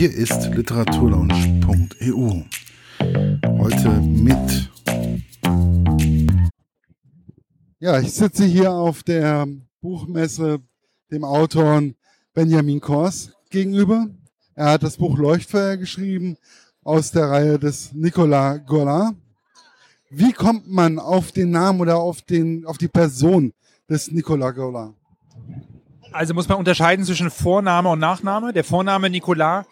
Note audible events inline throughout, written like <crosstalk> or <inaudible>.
Hier ist literaturlaunch.eu. Heute mit. Ja, ich sitze hier auf der Buchmesse dem Autor Benjamin Kors gegenüber. Er hat das Buch Leuchtfeuer geschrieben aus der Reihe des Nicolas Gollin. Wie kommt man auf den Namen oder auf, den, auf die Person des Nicolas Gollin? Also muss man unterscheiden zwischen Vorname und Nachname. Der Vorname Nicolas,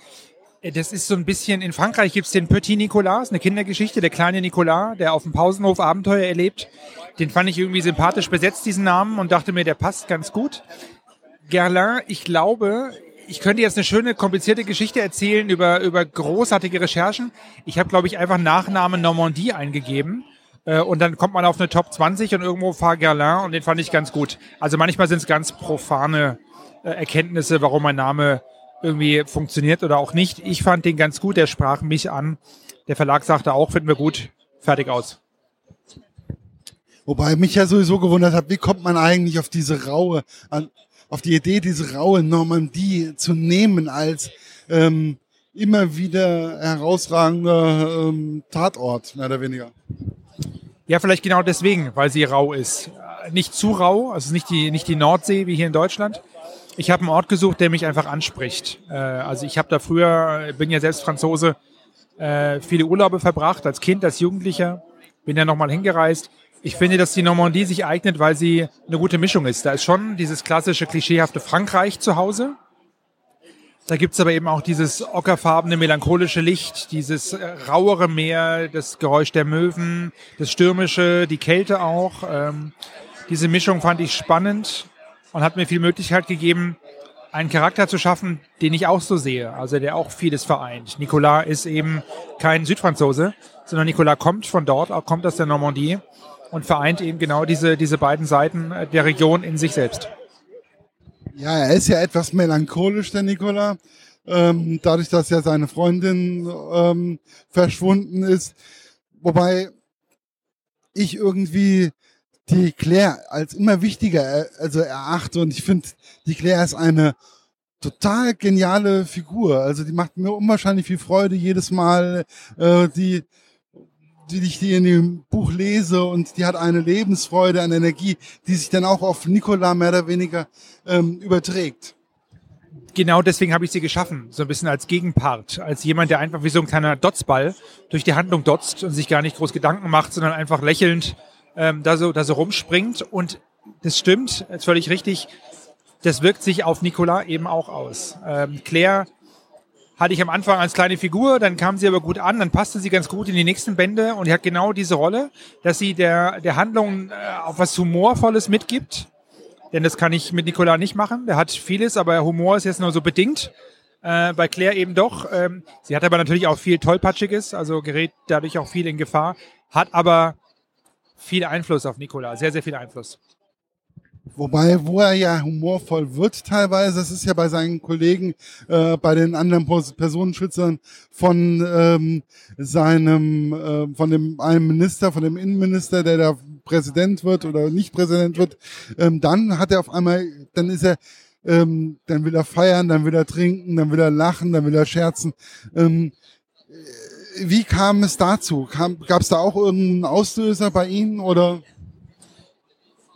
äh, das ist so ein bisschen, in Frankreich gibt es den Petit Nicolas, eine Kindergeschichte, der kleine Nicolas, der auf dem Pausenhof Abenteuer erlebt. Den fand ich irgendwie sympathisch besetzt, diesen Namen, und dachte mir, der passt ganz gut. Gerlin, ich glaube, ich könnte jetzt eine schöne, komplizierte Geschichte erzählen über, über großartige Recherchen. Ich habe, glaube ich, einfach Nachnamen Normandie eingegeben. Äh, und dann kommt man auf eine Top 20 und irgendwo Far Gerlin und den fand ich ganz gut. Also manchmal sind es ganz profane äh, Erkenntnisse, warum mein Name irgendwie funktioniert oder auch nicht. Ich fand den ganz gut, der sprach mich an. Der Verlag sagte auch, finden wir gut, fertig aus. Wobei mich ja sowieso gewundert hat, wie kommt man eigentlich auf diese raue, auf die Idee, diese raue Normandie zu nehmen als ähm, immer wieder herausragender ähm, Tatort, mehr oder weniger. Ja, vielleicht genau deswegen, weil sie rau ist. Nicht zu rau, also nicht die, nicht die Nordsee wie hier in Deutschland. Ich habe einen Ort gesucht, der mich einfach anspricht. Äh, also ich habe da früher, bin ja selbst Franzose, äh, viele Urlaube verbracht, als Kind, als Jugendlicher, bin ja nochmal hingereist ich finde, dass die Normandie sich eignet, weil sie eine gute Mischung ist. Da ist schon dieses klassische, klischeehafte Frankreich zu Hause. Da gibt's aber eben auch dieses ockerfarbene, melancholische Licht, dieses äh, rauere Meer, das Geräusch der Möwen, das Stürmische, die Kälte auch. Ähm, diese Mischung fand ich spannend und hat mir viel Möglichkeit gegeben, einen Charakter zu schaffen, den ich auch so sehe, also der auch vieles vereint. Nicolas ist eben kein Südfranzose, sondern Nicolas kommt von dort, kommt aus der Normandie und vereint eben genau diese, diese beiden Seiten der Region in sich selbst. Ja, er ist ja etwas melancholisch, der Nikola. Ähm, dadurch, dass ja seine Freundin ähm, verschwunden ist. Wobei ich irgendwie die Claire als immer wichtiger äh, also erachte und ich finde, die Claire ist eine total geniale Figur. Also die macht mir unwahrscheinlich viel Freude jedes Mal. Äh, die die ich die in dem Buch lese und die hat eine Lebensfreude, eine Energie, die sich dann auch auf Nicola mehr oder weniger ähm, überträgt. Genau deswegen habe ich sie geschaffen, so ein bisschen als Gegenpart, als jemand, der einfach wie so ein kleiner Dotzball durch die Handlung dotzt und sich gar nicht groß Gedanken macht, sondern einfach lächelnd ähm, da, so, da so rumspringt. Und das stimmt, ist völlig richtig, das wirkt sich auf Nicola eben auch aus. Ähm, Claire hatte ich am Anfang als kleine Figur, dann kam sie aber gut an, dann passte sie ganz gut in die nächsten Bände und hat genau diese Rolle, dass sie der, der Handlung äh, auch was Humorvolles mitgibt. Denn das kann ich mit Nicolas nicht machen. Der hat vieles, aber Humor ist jetzt nur so bedingt. Äh, bei Claire eben doch. Ähm, sie hat aber natürlich auch viel Tollpatschiges, also gerät dadurch auch viel in Gefahr, hat aber viel Einfluss auf Nicolas, sehr, sehr viel Einfluss. Wobei, wo er ja humorvoll wird teilweise, das ist ja bei seinen Kollegen, äh, bei den anderen Personenschützern von ähm, seinem, äh, von dem einem Minister, von dem Innenminister, der da Präsident wird oder nicht Präsident wird, ähm, dann hat er auf einmal, dann ist er, ähm, dann will er feiern, dann will er trinken, dann will er lachen, dann will er scherzen. Ähm, wie kam es dazu? Gab es da auch irgendeinen Auslöser bei Ihnen oder?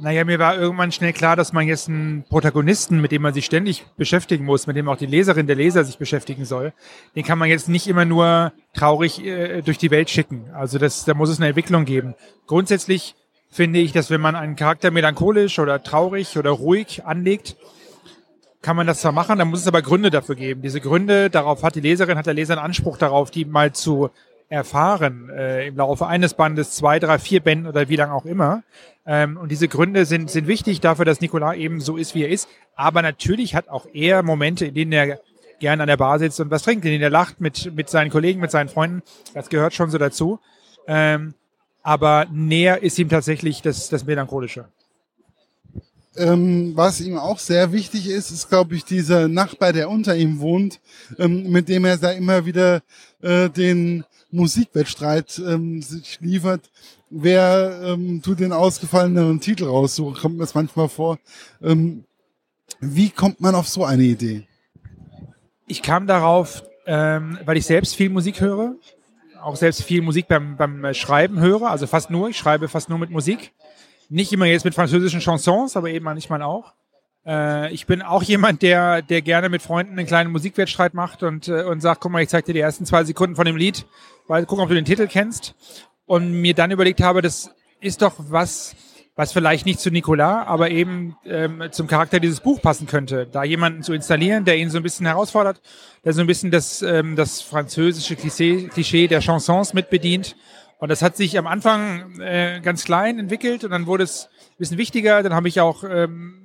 Naja, mir war irgendwann schnell klar, dass man jetzt einen Protagonisten, mit dem man sich ständig beschäftigen muss, mit dem auch die Leserin, der Leser sich beschäftigen soll, den kann man jetzt nicht immer nur traurig äh, durch die Welt schicken. Also das, da muss es eine Entwicklung geben. Grundsätzlich finde ich, dass wenn man einen Charakter melancholisch oder traurig oder ruhig anlegt, kann man das zwar machen, dann muss es aber Gründe dafür geben. Diese Gründe, darauf hat die Leserin, hat der Leser einen Anspruch darauf, die mal zu erfahren äh, im Laufe eines Bandes, zwei, drei, vier Bänden oder wie lange auch immer. Ähm, und diese Gründe sind, sind wichtig dafür, dass Nikola eben so ist, wie er ist. Aber natürlich hat auch er Momente, in denen er gerne an der Bar sitzt und was trinkt, in denen er lacht mit, mit seinen Kollegen, mit seinen Freunden. Das gehört schon so dazu. Ähm, aber näher ist ihm tatsächlich das, das Melancholische. Ähm, was ihm auch sehr wichtig ist, ist, glaube ich, dieser Nachbar, der unter ihm wohnt, ähm, mit dem er da immer wieder äh, den Musikwettstreit ähm, sich liefert. Wer ähm, tut den ausgefalleneren Titel raussuchen? Kommt mir das manchmal vor. Ähm, wie kommt man auf so eine Idee? Ich kam darauf ähm, weil ich selbst viel Musik höre, auch selbst viel Musik beim, beim Schreiben höre, also fast nur, ich schreibe fast nur mit Musik. Nicht immer jetzt mit französischen Chansons, aber eben manchmal auch. Äh, ich bin auch jemand, der, der gerne mit Freunden einen kleinen Musikwettstreit macht und, äh, und sagt, guck mal, ich zeig dir die ersten zwei Sekunden von dem Lied, weil guck, ob du den Titel kennst. Und mir dann überlegt habe, das ist doch was, was vielleicht nicht zu Nicolas, aber eben ähm, zum Charakter dieses Buch passen könnte. Da jemanden zu installieren, der ihn so ein bisschen herausfordert, der so ein bisschen das, ähm, das französische Klischee, Klischee der Chansons mitbedient. Und das hat sich am Anfang äh, ganz klein entwickelt und dann wurde es ein bisschen wichtiger. Dann habe ich auch ähm,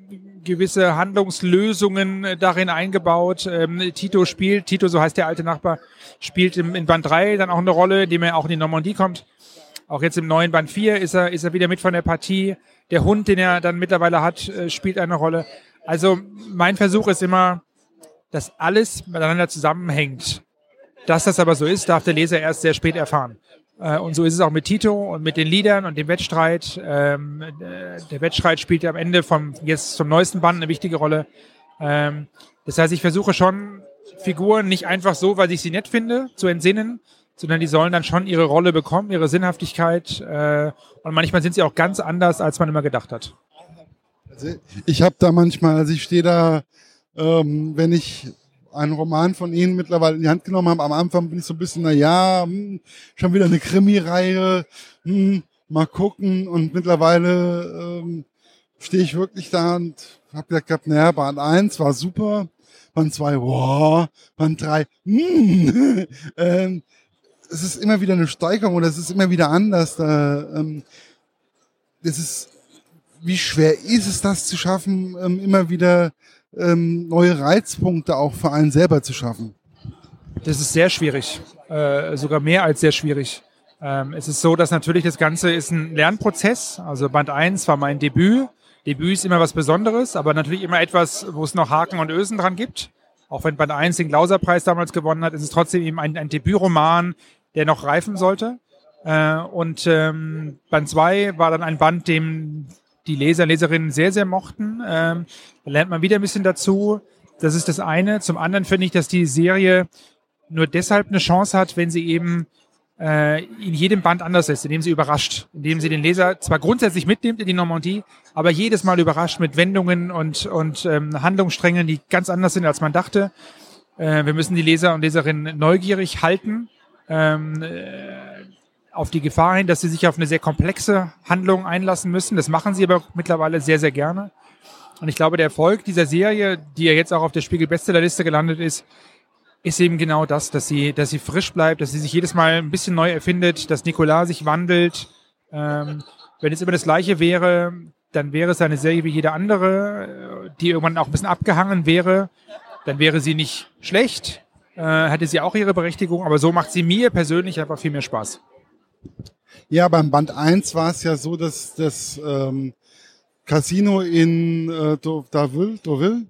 gewisse Handlungslösungen äh, darin eingebaut. Ähm, Tito spielt, Tito, so heißt der alte Nachbar, spielt im, in Band 3 dann auch eine Rolle, indem er auch in die Normandie kommt. Auch jetzt im neuen Band 4 ist er, ist er wieder mit von der Partie. Der Hund, den er dann mittlerweile hat, äh, spielt eine Rolle. Also mein Versuch ist immer, dass alles miteinander zusammenhängt. Dass das aber so ist, darf der Leser erst sehr spät erfahren. Äh, und so ist es auch mit Tito und mit den Liedern und dem Wettstreit. Ähm, äh, der Wettstreit spielt am Ende vom jetzt zum neuesten Band eine wichtige Rolle. Ähm, das heißt, ich versuche schon Figuren nicht einfach so, weil ich sie nett finde, zu entsinnen, sondern die sollen dann schon ihre Rolle bekommen, ihre Sinnhaftigkeit. Äh, und manchmal sind sie auch ganz anders, als man immer gedacht hat. Also ich habe da manchmal, also ich stehe da, ähm, wenn ich einen Roman von Ihnen mittlerweile in die Hand genommen habe. Am Anfang bin ich so ein bisschen, na ja, hm, schon wieder eine Krimi-Reihe, hm, mal gucken. Und mittlerweile ähm, stehe ich wirklich da und habe gesagt gehabt, naja, Band 1 war super, Band 2, wow, Band 3, hm, <laughs> ähm, es ist immer wieder eine Steigerung oder es ist immer wieder anders. Da, ähm, das ist, wie schwer ist es, das zu schaffen, ähm, immer wieder ähm, neue Reizpunkte auch für einen selber zu schaffen? Das ist sehr schwierig, äh, sogar mehr als sehr schwierig. Ähm, es ist so, dass natürlich das Ganze ist ein Lernprozess. Also Band 1 war mein Debüt. Debüt ist immer was Besonderes, aber natürlich immer etwas, wo es noch Haken und Ösen dran gibt. Auch wenn Band 1 den Glauserpreis damals gewonnen hat, ist es trotzdem eben ein, ein Debütroman, der noch reifen sollte. Äh, und ähm, Band 2 war dann ein Band, dem die Leser, Leserinnen sehr, sehr mochten. Ähm, da lernt man wieder ein bisschen dazu. Das ist das eine. Zum anderen finde ich, dass die Serie nur deshalb eine Chance hat, wenn sie eben äh, in jedem Band anders ist, indem sie überrascht, indem sie den Leser zwar grundsätzlich mitnimmt in die Normandie, aber jedes Mal überrascht mit Wendungen und, und ähm, Handlungssträngen, die ganz anders sind, als man dachte. Äh, wir müssen die Leser und Leserinnen neugierig halten. Ähm, äh, auf die Gefahr hin, dass sie sich auf eine sehr komplexe Handlung einlassen müssen. Das machen sie aber mittlerweile sehr, sehr gerne. Und ich glaube, der Erfolg dieser Serie, die ja jetzt auch auf der Spiegel Bestsellerliste gelandet ist, ist eben genau das, dass sie, dass sie frisch bleibt, dass sie sich jedes Mal ein bisschen neu erfindet, dass Nicolas sich wandelt. Ähm, wenn es immer das Gleiche wäre, dann wäre es eine Serie wie jede andere, die irgendwann auch ein bisschen abgehangen wäre. Dann wäre sie nicht schlecht, äh, hätte sie auch ihre Berechtigung, aber so macht sie mir persönlich einfach viel mehr Spaß. Ja, beim Band 1 war es ja so, dass das ähm, Casino in äh, Deauville, Deauville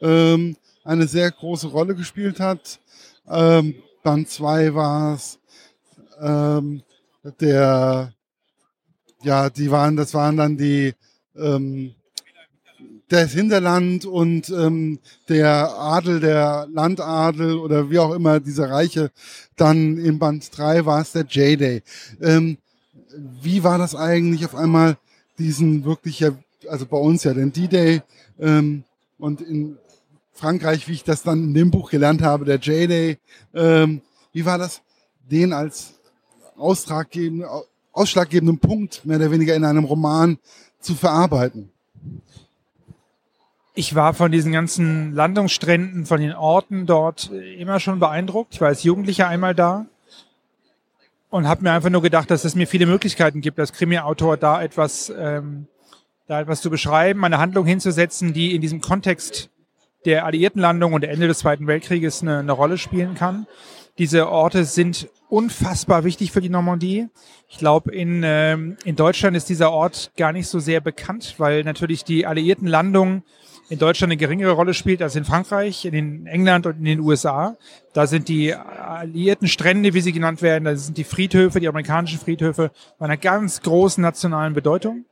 ähm, eine sehr große Rolle gespielt hat. Ähm, Band 2 war es ähm, der, ja, die waren, das waren dann die ähm, das Hinterland und ähm, der Adel, der Landadel oder wie auch immer, diese Reiche. Dann im Band 3 war es der J-Day. Ähm, wie war das eigentlich auf einmal, diesen wirklich, ja, also bei uns ja den D-Day ähm, und in Frankreich, wie ich das dann in dem Buch gelernt habe, der J-Day. Ähm, wie war das, den als ausschlaggebenden Punkt mehr oder weniger in einem Roman zu verarbeiten? Ich war von diesen ganzen Landungsstränden, von den Orten dort immer schon beeindruckt. Ich war als Jugendlicher einmal da und habe mir einfach nur gedacht, dass es mir viele Möglichkeiten gibt, als Krimi-Autor da etwas, ähm, da etwas zu beschreiben, eine Handlung hinzusetzen, die in diesem Kontext der Alliiertenlandung und der Ende des Zweiten Weltkrieges eine, eine Rolle spielen kann. Diese Orte sind unfassbar wichtig für die Normandie. Ich glaube, in, ähm, in Deutschland ist dieser Ort gar nicht so sehr bekannt, weil natürlich die Alliiertenlandung in Deutschland eine geringere Rolle spielt als in Frankreich, in England und in den USA. Da sind die alliierten Strände, wie sie genannt werden, da sind die Friedhöfe, die amerikanischen Friedhöfe, von einer ganz großen nationalen Bedeutung.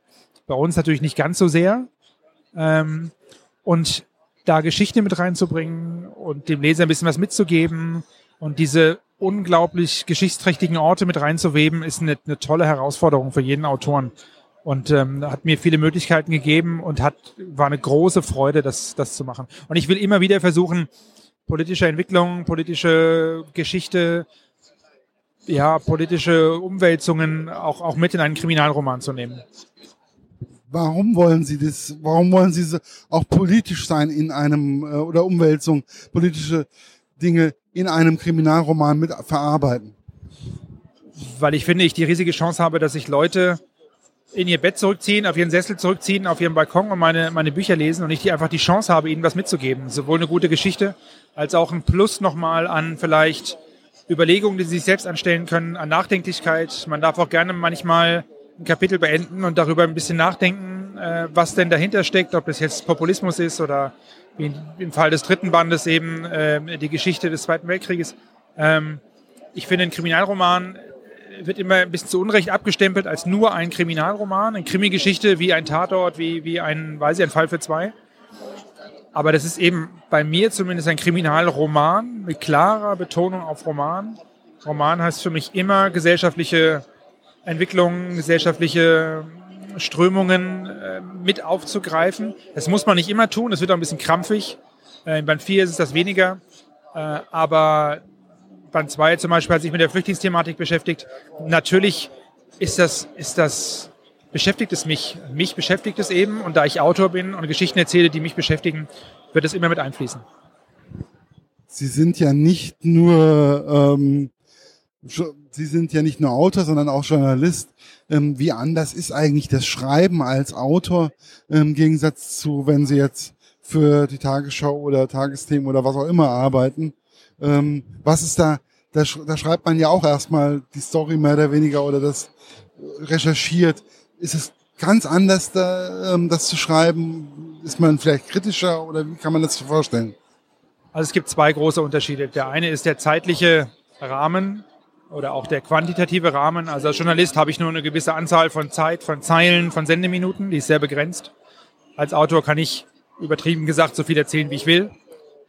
Bei uns natürlich nicht ganz so sehr. Ähm, und da Geschichte mit reinzubringen und dem Leser ein bisschen was mitzugeben, Und diese unglaublich geschichtsträchtigen Orte mit reinzuweben, ist eine, eine tolle Herausforderung für jeden Autoren. Und ähm, hat mir viele Möglichkeiten gegeben und hat, war eine große Freude, das, das zu machen. Und ich will immer wieder versuchen, politische Entwicklung, politische Geschichte, ja, politische Umwälzungen auch, auch mit in einen Kriminalroman zu nehmen. Warum wollen Sie das? Warum wollen Sie auch politisch sein in einem äh, oder Umwälzung, politische Dinge in einem Kriminalroman mit verarbeiten? Weil ich finde, ich die riesige Chance habe, dass sich Leute in ihr Bett zurückziehen, auf ihren Sessel zurückziehen, auf ihren Balkon und meine, meine Bücher lesen und ich die einfach die Chance habe, ihnen was mitzugeben. Sowohl eine gute Geschichte als auch ein Plus nochmal an vielleicht Überlegungen, die sie sich selbst anstellen können, an Nachdenklichkeit. Man darf auch gerne manchmal ein Kapitel beenden und darüber ein bisschen nachdenken, äh, was denn dahinter steckt, ob es jetzt Populismus ist oder wie im Fall des dritten Bandes eben äh, die Geschichte des Zweiten Weltkrieges. Ähm, ich finde, ein Kriminalroman wird immer ein bisschen zu Unrecht abgestempelt als nur ein Kriminalroman, eine Krimi-Geschichte wie ein Tatort, wie, wie ein, weiß ich, ein Fall für zwei. Aber das ist eben bei mir zumindest ein Kriminalroman mit klarer Betonung auf Roman. Roman heißt für mich immer gesellschaftliche Entwicklungen, gesellschaftliche Strömungen äh, mit aufzugreifen. Das muss man nicht immer tun, das wird auch ein bisschen krampfig. Äh, in Band 4 ist es das weniger. Äh, aber Band 2 zum Beispiel hat sich mit der Flüchtlingsthematik beschäftigt. Natürlich ist das, ist das, beschäftigt es mich. Mich beschäftigt es eben und da ich Autor bin und Geschichten erzähle, die mich beschäftigen, wird es immer mit einfließen. Sie sind ja nicht nur, ähm, Sie sind ja nicht nur Autor, sondern auch Journalist. Ähm, wie anders ist eigentlich das Schreiben als Autor im Gegensatz zu, wenn Sie jetzt für die Tagesschau oder Tagesthemen oder was auch immer arbeiten? Ähm, was ist da, da, da schreibt man ja auch erstmal die Story mehr oder weniger oder das recherchiert. Ist es ganz anders, da, ähm, das zu schreiben? Ist man vielleicht kritischer oder wie kann man das vorstellen? Also es gibt zwei große Unterschiede. Der eine ist der zeitliche Rahmen oder auch der quantitative Rahmen. Also als Journalist habe ich nur eine gewisse Anzahl von Zeit, von Zeilen, von Sendeminuten, die ist sehr begrenzt. Als Autor kann ich übertrieben gesagt so viel erzählen, wie ich will.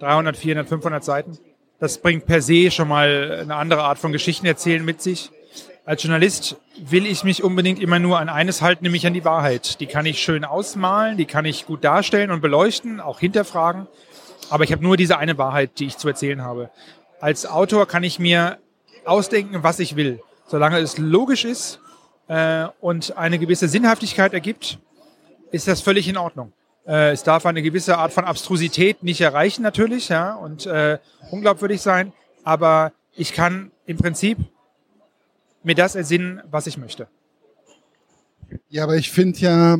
300, 400, 500 Seiten. Das bringt per se schon mal eine andere Art von Geschichten erzählen mit sich. Als Journalist will ich mich unbedingt immer nur an eines halten, nämlich an die Wahrheit. Die kann ich schön ausmalen, die kann ich gut darstellen und beleuchten, auch hinterfragen. Aber ich habe nur diese eine Wahrheit, die ich zu erzählen habe. Als Autor kann ich mir ausdenken, was ich will. Solange es logisch ist äh, und eine gewisse Sinnhaftigkeit ergibt, ist das völlig in Ordnung. Äh, es darf eine gewisse Art von Abstrusität nicht erreichen natürlich, ja, und äh, unglaubwürdig sein, aber ich kann im Prinzip mir das ersinnen, was ich möchte. Ja, aber ich finde ja,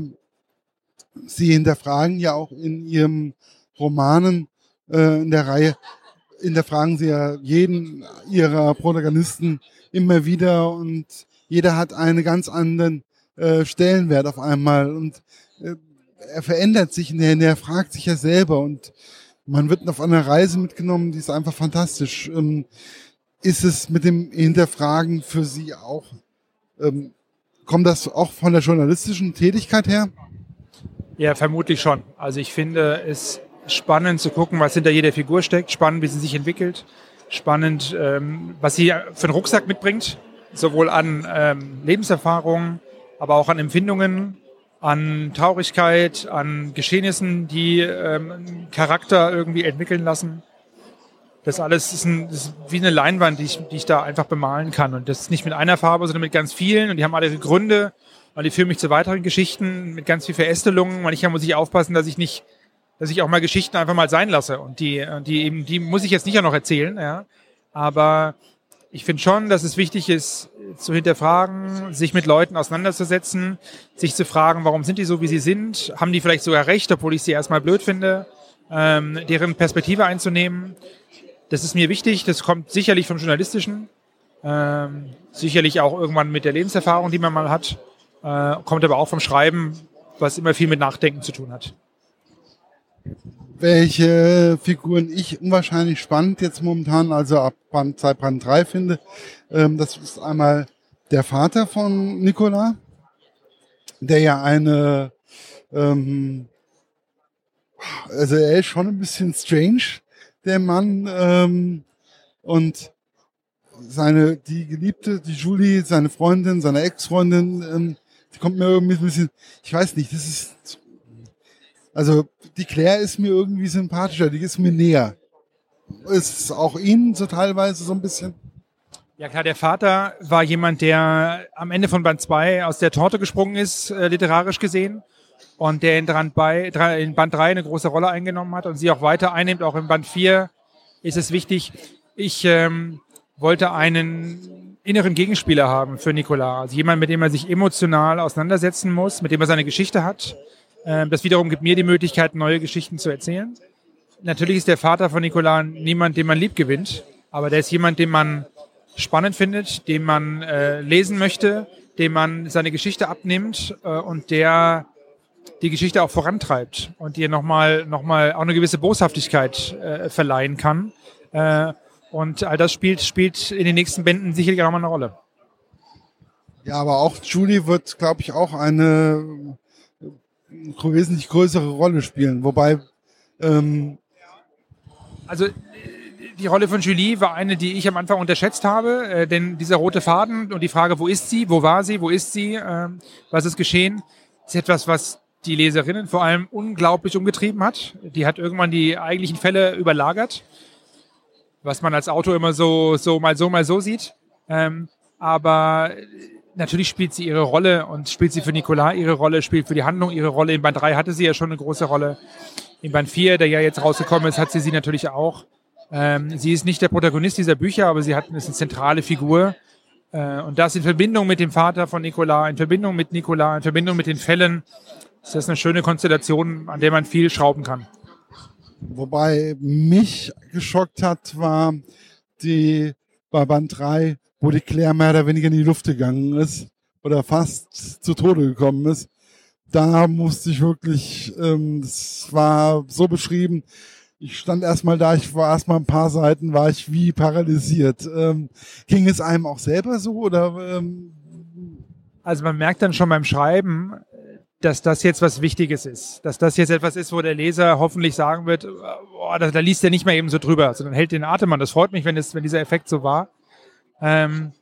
Sie hinterfragen ja auch in Ihrem Romanen äh, in der Reihe, hinterfragen Sie ja jeden Ihrer Protagonisten immer wieder und jeder hat einen ganz anderen äh, Stellenwert auf einmal und äh, er verändert sich, der, der fragt sich ja selber und man wird auf einer Reise mitgenommen, die ist einfach fantastisch. Ähm, ist es mit dem Hinterfragen für Sie auch, ähm, kommt das auch von der journalistischen Tätigkeit her? Ja, vermutlich schon. Also ich finde es spannend zu gucken, was hinter jeder Figur steckt, spannend, wie sie sich entwickelt, spannend, ähm, was sie für einen Rucksack mitbringt, sowohl an ähm, Lebenserfahrungen, aber auch an Empfindungen, an Traurigkeit, an Geschehnissen, die ähm, Charakter irgendwie entwickeln lassen. Das alles ist, ein, ist wie eine Leinwand, die ich, die ich da einfach bemalen kann. Und das ist nicht mit einer Farbe, sondern mit ganz vielen. Und die haben alle ihre Gründe. Und die führen mich zu weiteren Geschichten mit ganz viel Verästelungen. Manchmal muss ich aufpassen, dass ich nicht, dass ich auch mal Geschichten einfach mal sein lasse. Und die, die eben, die muss ich jetzt nicht auch noch erzählen, ja. Aber ich finde schon, dass es wichtig ist, zu hinterfragen, sich mit Leuten auseinanderzusetzen, sich zu fragen, warum sind die so, wie sie sind? Haben die vielleicht sogar recht, obwohl ich sie erstmal blöd finde? Ähm, deren Perspektive einzunehmen. Das ist mir wichtig. Das kommt sicherlich vom Journalistischen. Ähm, sicherlich auch irgendwann mit der Lebenserfahrung, die man mal hat. Äh, kommt aber auch vom Schreiben, was immer viel mit Nachdenken zu tun hat welche Figuren ich unwahrscheinlich spannend jetzt momentan, also ab Band, seit Band 3 finde. Ähm, das ist einmal der Vater von Nicola, der ja eine, ähm, also er ist schon ein bisschen strange, der Mann, ähm, und seine, die Geliebte, die Julie, seine Freundin, seine Ex-Freundin, ähm, die kommt mir irgendwie ein bisschen, ich weiß nicht, das ist, also die Claire ist mir irgendwie sympathischer, die ist mir näher. Ist auch Ihnen so teilweise so ein bisschen? Ja klar, der Vater war jemand, der am Ende von Band 2 aus der Torte gesprungen ist, äh, literarisch gesehen. Und der in, Band bei, in Band 3 eine große Rolle eingenommen hat und sie auch weiter einnimmt. Auch in Band 4 ist es wichtig. Ich ähm, wollte einen inneren Gegenspieler haben für Nicolas. Also jemand, mit dem er sich emotional auseinandersetzen muss, mit dem er seine Geschichte hat. Ähm, das wiederum gibt mir die Möglichkeit, neue Geschichten zu erzählen. Natürlich ist der Vater von Nicolas niemand, den man lieb gewinnt, aber der ist jemand, den man spannend findet, den man äh, lesen möchte, dem man seine Geschichte abnimmt äh, und der die Geschichte auch vorantreibt und ihr nochmal noch mal auch eine gewisse Boshaftigkeit äh, verleihen kann. Äh, und all das spielt, spielt in den nächsten Bänden sicherlich auch mal eine Rolle. Ja, aber auch Julie wird, glaube ich, auch eine wesentlich größere Rolle spielen. Wobei. Ähm also die Rolle von Julie war eine, die ich am Anfang unterschätzt habe, äh, denn dieser rote Faden und die Frage, wo ist sie, wo war sie, wo ist sie, äh, was ist geschehen, ist etwas, was die Leserinnen vor allem unglaublich umgetrieben hat. Die hat irgendwann die eigentlichen Fälle überlagert, was man als Autor immer so, so mal so, mal so sieht. Ähm, aber natürlich spielt sie ihre Rolle und spielt sie für Nicolas ihre Rolle, spielt für die Handlung ihre Rolle. In Band 3 hatte sie ja schon eine große Rolle. In Band 4, der ja jetzt rausgekommen ist, hat sie sie natürlich auch. Ähm, sie ist nicht der Protagonist dieser Bücher, aber sie hat, ist eine zentrale Figur. Äh, und das in Verbindung mit dem Vater von Nicolas, in Verbindung mit Nicolas, in Verbindung mit den Fällen, ist das eine schöne Konstellation, an der man viel schrauben kann. Wobei mich geschockt hat, war die bei Band 3, wo die Claire mehr oder weniger in die Luft gegangen ist oder fast zu Tode gekommen ist. Da musste ich wirklich, ähm, das war so beschrieben, ich stand erstmal da, ich war erstmal ein paar Seiten, war ich wie paralysiert. Ähm, ging es einem auch selber so oder? Ähm? Also man merkt dann schon beim Schreiben, dass das jetzt was Wichtiges ist. Dass das jetzt etwas ist, wo der Leser hoffentlich sagen wird, boah, da, da liest er nicht mehr eben so drüber, sondern hält den Atem an. Das freut mich, wenn, das, wenn dieser Effekt so war. Ähm,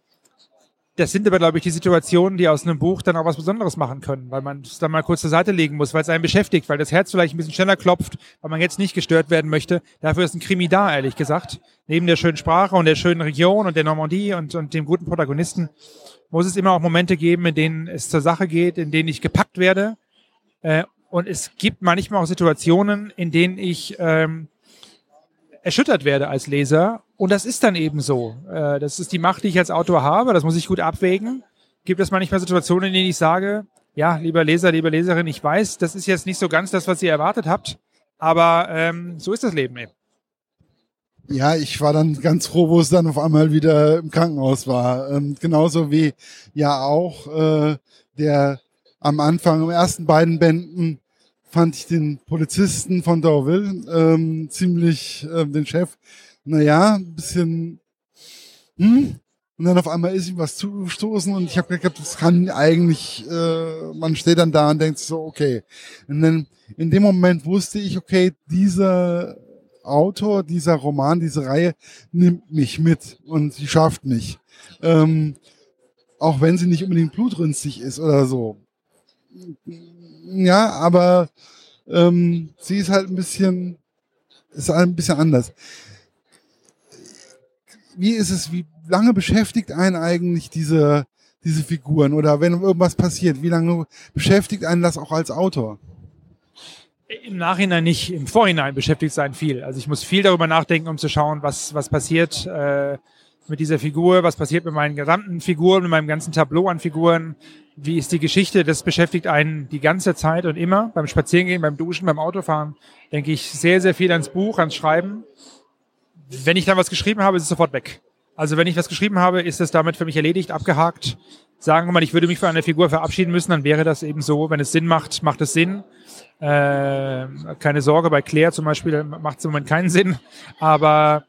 das sind aber, glaube ich, die Situationen, die aus einem Buch dann auch was Besonderes machen können, weil man es dann mal kurz zur Seite legen muss, weil es einen beschäftigt, weil das Herz vielleicht ein bisschen schneller klopft, weil man jetzt nicht gestört werden möchte. Dafür ist ein Krimi da, ehrlich gesagt. Neben der schönen Sprache und der schönen Region und der Normandie und, und dem guten Protagonisten muss es immer auch Momente geben, in denen es zur Sache geht, in denen ich gepackt werde. Äh, und es gibt manchmal auch Situationen, in denen ich ähm, erschüttert werde als Leser. Und das ist dann eben so. Äh, das ist die Macht, die ich als Autor habe. Das muss ich gut abwägen. Gibt es manchmal Situationen, in denen ich sage, ja, lieber Leser, liebe Leserin, ich weiß, das ist jetzt nicht so ganz das, was ihr erwartet habt. Aber ähm, so ist das Leben eben. Ja, ich war dann ganz froh, wo es dann auf einmal wieder im Krankenhaus war. Ähm, genauso wie ja auch äh, der am Anfang, im ersten beiden Bänden, fand ich den Polizisten von Deauville ähm, ziemlich, äh, den Chef, naja, ein bisschen, hm, und dann auf einmal ist ihm was zugestoßen und ich habe gedacht, das kann eigentlich, äh, man steht dann da und denkt so, okay. Und dann in dem Moment wusste ich, okay, dieser Autor, dieser Roman, diese Reihe nimmt mich mit und sie schafft mich. Ähm, auch wenn sie nicht unbedingt blutrünstig ist oder so. Ja, aber ähm, sie ist halt ein bisschen, ist halt ein bisschen anders. Wie ist es, wie lange beschäftigt einen eigentlich diese, diese Figuren? Oder wenn irgendwas passiert, wie lange beschäftigt einen das auch als Autor? Im Nachhinein nicht, im Vorhinein beschäftigt sein viel. Also ich muss viel darüber nachdenken, um zu schauen, was, was passiert äh, mit dieser Figur, was passiert mit meinen gesamten Figuren, mit meinem ganzen Tableau an Figuren, wie ist die Geschichte, das beschäftigt einen die ganze Zeit und immer. Beim Spazierengehen, beim Duschen, beim Autofahren denke ich sehr, sehr viel ans Buch, ans Schreiben. Wenn ich dann was geschrieben habe, ist es sofort weg. Also wenn ich was geschrieben habe, ist es damit für mich erledigt, abgehakt. Sagen wir mal, ich würde mich von einer Figur verabschieden müssen, dann wäre das eben so. Wenn es Sinn macht, macht es Sinn. Äh, keine Sorge, bei Claire zum Beispiel macht es im Moment keinen Sinn. Aber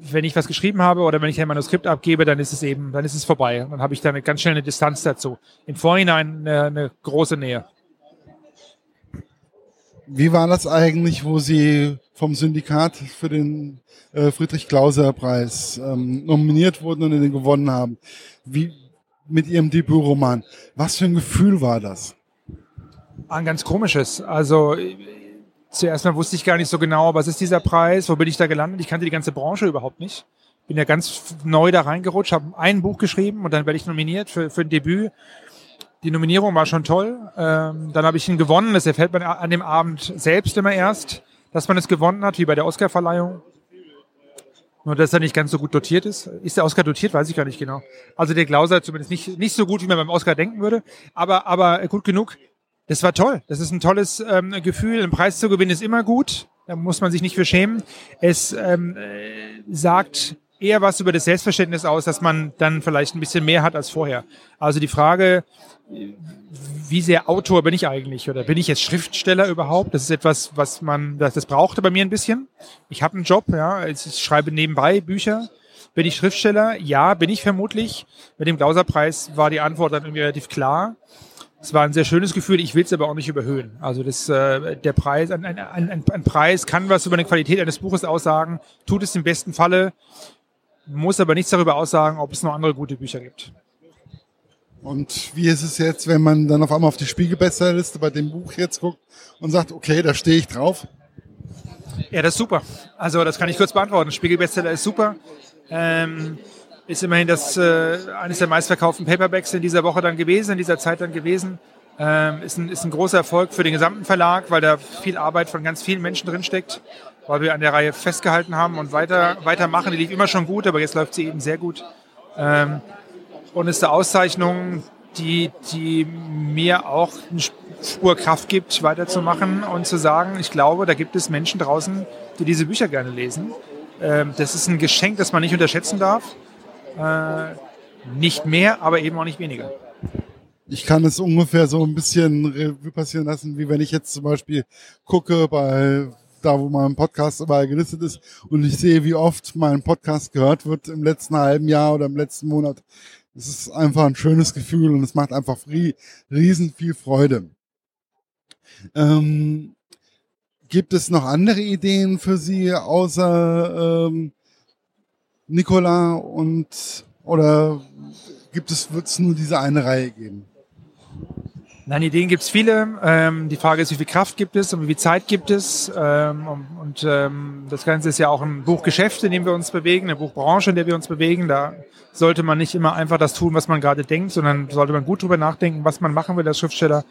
wenn ich was geschrieben habe oder wenn ich ein Manuskript abgebe, dann ist es eben, dann ist es vorbei. Dann habe ich da eine ganz schnell eine Distanz dazu. Im Vorhinein eine, eine große Nähe. Wie war das eigentlich, wo Sie vom Syndikat für den äh, Friedrich-Klauser-Preis ähm, nominiert wurden und den gewonnen haben? Wie mit Ihrem Debütroman? Was für ein Gefühl war das? Ein ganz komisches. Also zuerst mal wusste ich gar nicht so genau, was ist dieser Preis, wo bin ich da gelandet? Ich kannte die ganze Branche überhaupt nicht. Bin ja ganz neu da reingerutscht, habe ein Buch geschrieben und dann werde ich nominiert für, für ein Debüt die Nominierung war schon toll. Ähm, dann habe ich ihn gewonnen. Das erfällt man an dem Abend selbst immer erst, dass man es gewonnen hat, wie bei der Oscarverleihung. Nur, dass er nicht ganz so gut dotiert ist. Ist der Oscar dotiert? Weiß ich gar nicht genau. Also der Glauser zumindest nicht, nicht so gut, wie man beim Oscar denken würde. Aber, aber gut genug. Das war toll. Das ist ein tolles ähm, Gefühl. Einen Preis zu gewinnen ist immer gut. Da muss man sich nicht für schämen. Es ähm, äh, sagt eher was über das Selbstverständnis aus, dass man dann vielleicht ein bisschen mehr hat als vorher. Also die Frage, wie sehr Autor bin ich eigentlich oder bin ich jetzt Schriftsteller überhaupt? Das ist etwas, was man, das, das brauchte bei mir ein bisschen. Ich habe einen Job, ja, ich schreibe nebenbei Bücher. Bin ich Schriftsteller? Ja, bin ich vermutlich. Mit dem Glauserpreis war die Antwort dann irgendwie relativ klar. Es war ein sehr schönes Gefühl, ich will es aber auch nicht überhöhen. Also das, äh, der Preis, ein, ein, ein, ein Preis kann was über die Qualität eines Buches aussagen, tut es im besten Falle muss aber nichts darüber aussagen, ob es noch andere gute Bücher gibt. Und wie ist es jetzt, wenn man dann auf einmal auf die Spiegelbestsellerliste bei dem Buch jetzt guckt und sagt, okay, da stehe ich drauf? Ja, das ist super. Also das kann ich kurz beantworten. Spiegelbestseller ist super. Ähm, ist immerhin das äh, eines der meistverkauften Paperbacks in dieser Woche dann gewesen, in dieser Zeit dann gewesen. Ähm, ist, ein, ist ein großer Erfolg für den gesamten Verlag, weil da viel Arbeit von ganz vielen Menschen drinsteckt weil wir an der Reihe festgehalten haben und weiter, weitermachen. Die lief immer schon gut, aber jetzt läuft sie eben sehr gut. Ähm, und ist eine Auszeichnung, die, die mir auch eine Spur Kraft gibt, weiterzumachen und zu sagen, ich glaube, da gibt es Menschen draußen, die diese Bücher gerne lesen. Ähm, das ist ein Geschenk, das man nicht unterschätzen darf. Äh, nicht mehr, aber eben auch nicht weniger. Ich kann es ungefähr so ein bisschen Revue passieren lassen, wie wenn ich jetzt zum Beispiel gucke bei da wo mein Podcast überall gelistet ist und ich sehe, wie oft mein Podcast gehört wird im letzten halben Jahr oder im letzten Monat. Es ist einfach ein schönes Gefühl und es macht einfach riesen viel Freude. Ähm, gibt es noch andere Ideen für Sie außer ähm, Nicola und oder gibt es, wird es nur diese eine Reihe geben? Nein, Ideen gibt es viele. Ähm, die Frage ist, wie viel Kraft gibt es und wie viel Zeit gibt es. Ähm, und ähm, das Ganze ist ja auch ein Buchgeschäft, in dem wir uns bewegen, eine Buchbranche, in der wir uns bewegen. Da sollte man nicht immer einfach das tun, was man gerade denkt, sondern sollte man gut drüber nachdenken, was man machen will als Schriftsteller.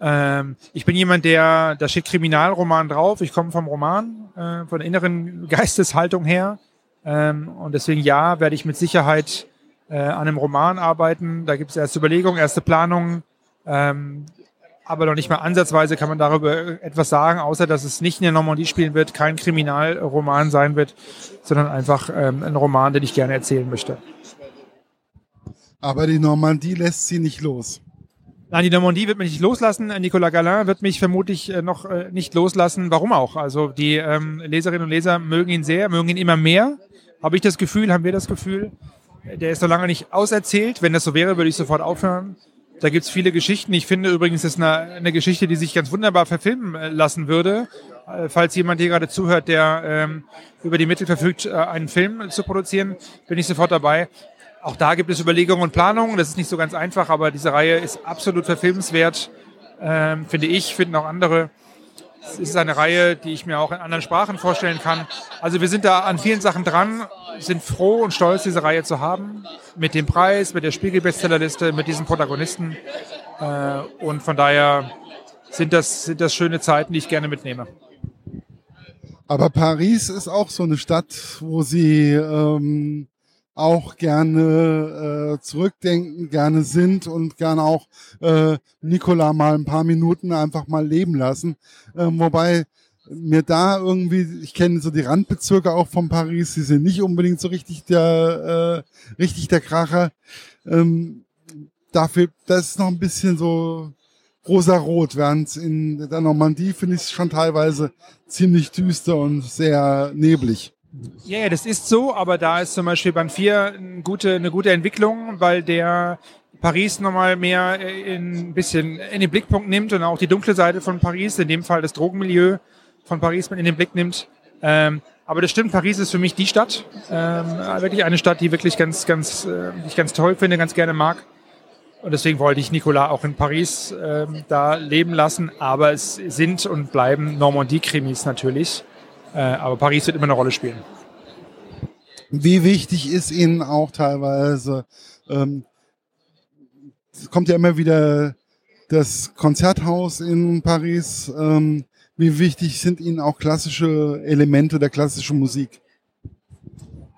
Ähm, ich bin jemand, der, da steht Kriminalroman drauf. Ich komme vom Roman, äh, von der inneren Geisteshaltung her. Ähm, und deswegen ja, werde ich mit Sicherheit äh, an einem Roman arbeiten. Da gibt es erste Überlegungen, erste Planungen ähm, aber noch nicht mal ansatzweise kann man darüber etwas sagen, außer dass es nicht in der Normandie spielen wird, kein Kriminalroman sein wird, sondern einfach ähm, ein Roman, den ich gerne erzählen möchte. Aber die Normandie lässt sie nicht los. Nein, die Normandie wird mich nicht loslassen. Nicolas Galin wird mich vermutlich äh, noch äh, nicht loslassen. Warum auch? Also die ähm, Leserinnen und Leser mögen ihn sehr, mögen ihn immer mehr. Habe ich das Gefühl, haben wir das Gefühl. Der ist noch lange nicht auserzählt. Wenn das so wäre, würde ich sofort aufhören. Da gibt's viele Geschichten. Ich finde übrigens, das ist eine, eine Geschichte, die sich ganz wunderbar verfilmen äh, lassen würde. Äh, falls jemand hier gerade zuhört, der ähm, über die Mittel verfügt, äh, einen Film zu produzieren, bin ich sofort dabei. Auch da gibt es Überlegungen und Planungen. Das ist nicht so ganz einfach, aber diese Reihe ist absolut verfilmenswert, ähm, finde ich, finden auch andere. Es ist eine Reihe, die ich mir auch in anderen Sprachen vorstellen kann. Also wir sind da an vielen Sachen dran, sind froh und stolz, diese Reihe zu haben. Mit dem Preis, mit der Spiegel-Bestsellerliste, mit diesen Protagonisten. Äh, und von daher sind das, sind das schöne Zeiten, die ich gerne mitnehme. Aber Paris ist auch so eine Stadt, wo Sie ähm, auch gerne äh, zurückdenken, gerne sind und gerne auch äh, Nicola mal ein paar Minuten einfach mal leben lassen. Ähm, wobei mir da irgendwie, ich kenne so die Randbezirke auch von Paris, die sind nicht unbedingt so richtig der, äh, richtig der Kracher. Ähm, dafür, das ist noch ein bisschen so rosa-rot, während in der Normandie finde ich es schon teilweise ziemlich düster und sehr neblig. Ja, yeah, das ist so, aber da ist zum Beispiel Band 4 eine gute, eine gute Entwicklung, weil der Paris nochmal mehr in, ein bisschen in den Blickpunkt nimmt und auch die dunkle Seite von Paris, in dem Fall das Drogenmilieu von Paris in den Blick nimmt. Ähm, aber das stimmt, Paris ist für mich die Stadt. Ähm, wirklich eine Stadt, die wirklich ganz, ganz, äh, ich ganz toll finde, ganz gerne mag. Und deswegen wollte ich Nicolas auch in Paris ähm, da leben lassen. Aber es sind und bleiben Normandie-Krimis natürlich. Äh, aber Paris wird immer eine Rolle spielen. Wie wichtig ist Ihnen auch teilweise, ähm, es kommt ja immer wieder das Konzerthaus in Paris. Ähm, wie wichtig sind Ihnen auch klassische Elemente der klassischen Musik?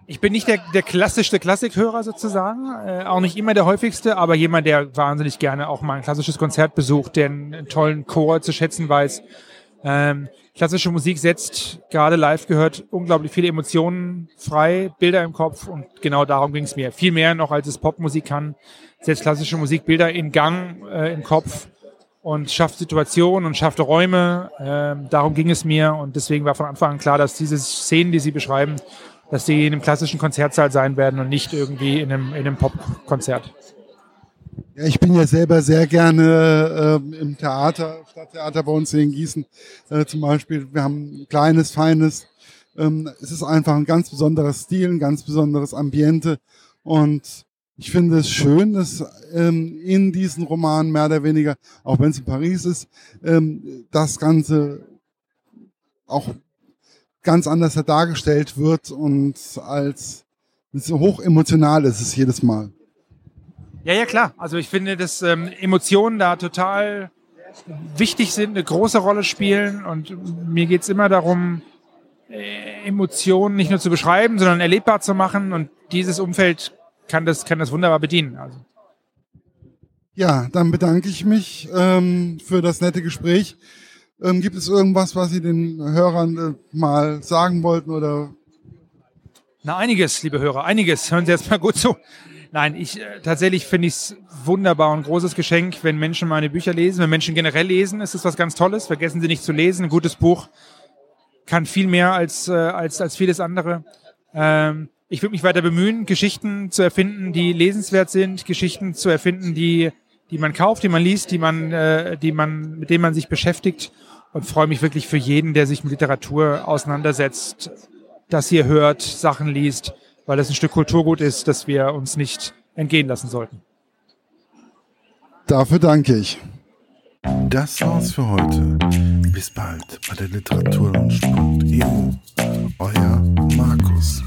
Ich bin nicht der, der klassischste Klassikhörer sozusagen, äh, auch nicht immer der häufigste, aber jemand, der wahnsinnig gerne auch mal ein klassisches Konzert besucht, der einen, einen tollen Chor zu schätzen weiß. Ähm, klassische Musik setzt, gerade live gehört, unglaublich viele Emotionen frei, Bilder im Kopf und genau darum ging es mir. Viel mehr noch, als es Popmusik kann, setzt klassische Musik Bilder in Gang äh, im Kopf und schafft Situationen und schafft Räume. Ähm, darum ging es mir und deswegen war von Anfang an klar, dass diese Szenen, die Sie beschreiben, dass sie in einem klassischen Konzertsaal sein werden und nicht irgendwie in einem, in einem Popkonzert. Ja, ich bin ja selber sehr gerne äh, im Theater, Stadttheater bei uns hier in Gießen äh, zum Beispiel. Wir haben ein kleines, feines. Ähm, es ist einfach ein ganz besonderer Stil, ein ganz besonderes Ambiente. Und ich finde es schön, dass ähm, in diesen Romanen mehr oder weniger, auch wenn es in Paris ist, ähm, das Ganze auch ganz anders dargestellt wird und als hoch emotional ist es jedes Mal. Ja, ja, klar. Also ich finde, dass ähm, Emotionen da total wichtig sind, eine große Rolle spielen und mir geht es immer darum, äh, Emotionen nicht nur zu beschreiben, sondern erlebbar zu machen und dieses Umfeld kann das, kann das wunderbar bedienen. Also. Ja, dann bedanke ich mich ähm, für das nette Gespräch. Ähm, gibt es irgendwas, was Sie den Hörern äh, mal sagen wollten oder? Na, einiges, liebe Hörer, einiges. Hören Sie jetzt mal gut zu. Nein, ich äh, tatsächlich finde ich es wunderbar und großes Geschenk, wenn Menschen meine Bücher lesen, wenn Menschen generell lesen, ist es was ganz Tolles. Vergessen Sie nicht zu lesen. Ein gutes Buch kann viel mehr als, äh, als, als vieles andere. Ähm, ich würde mich weiter bemühen, Geschichten zu erfinden, die lesenswert sind, Geschichten zu erfinden, die, die man kauft, die man liest, die man, äh, die man, mit denen man sich beschäftigt und freue mich wirklich für jeden, der sich mit Literatur auseinandersetzt, das hier hört, Sachen liest, weil es ein Stück Kulturgut ist, das wir uns nicht entgehen lassen sollten. Dafür danke ich. Das war's für heute. Bis bald bei der Literaturlaunch.eu. Euer Markus.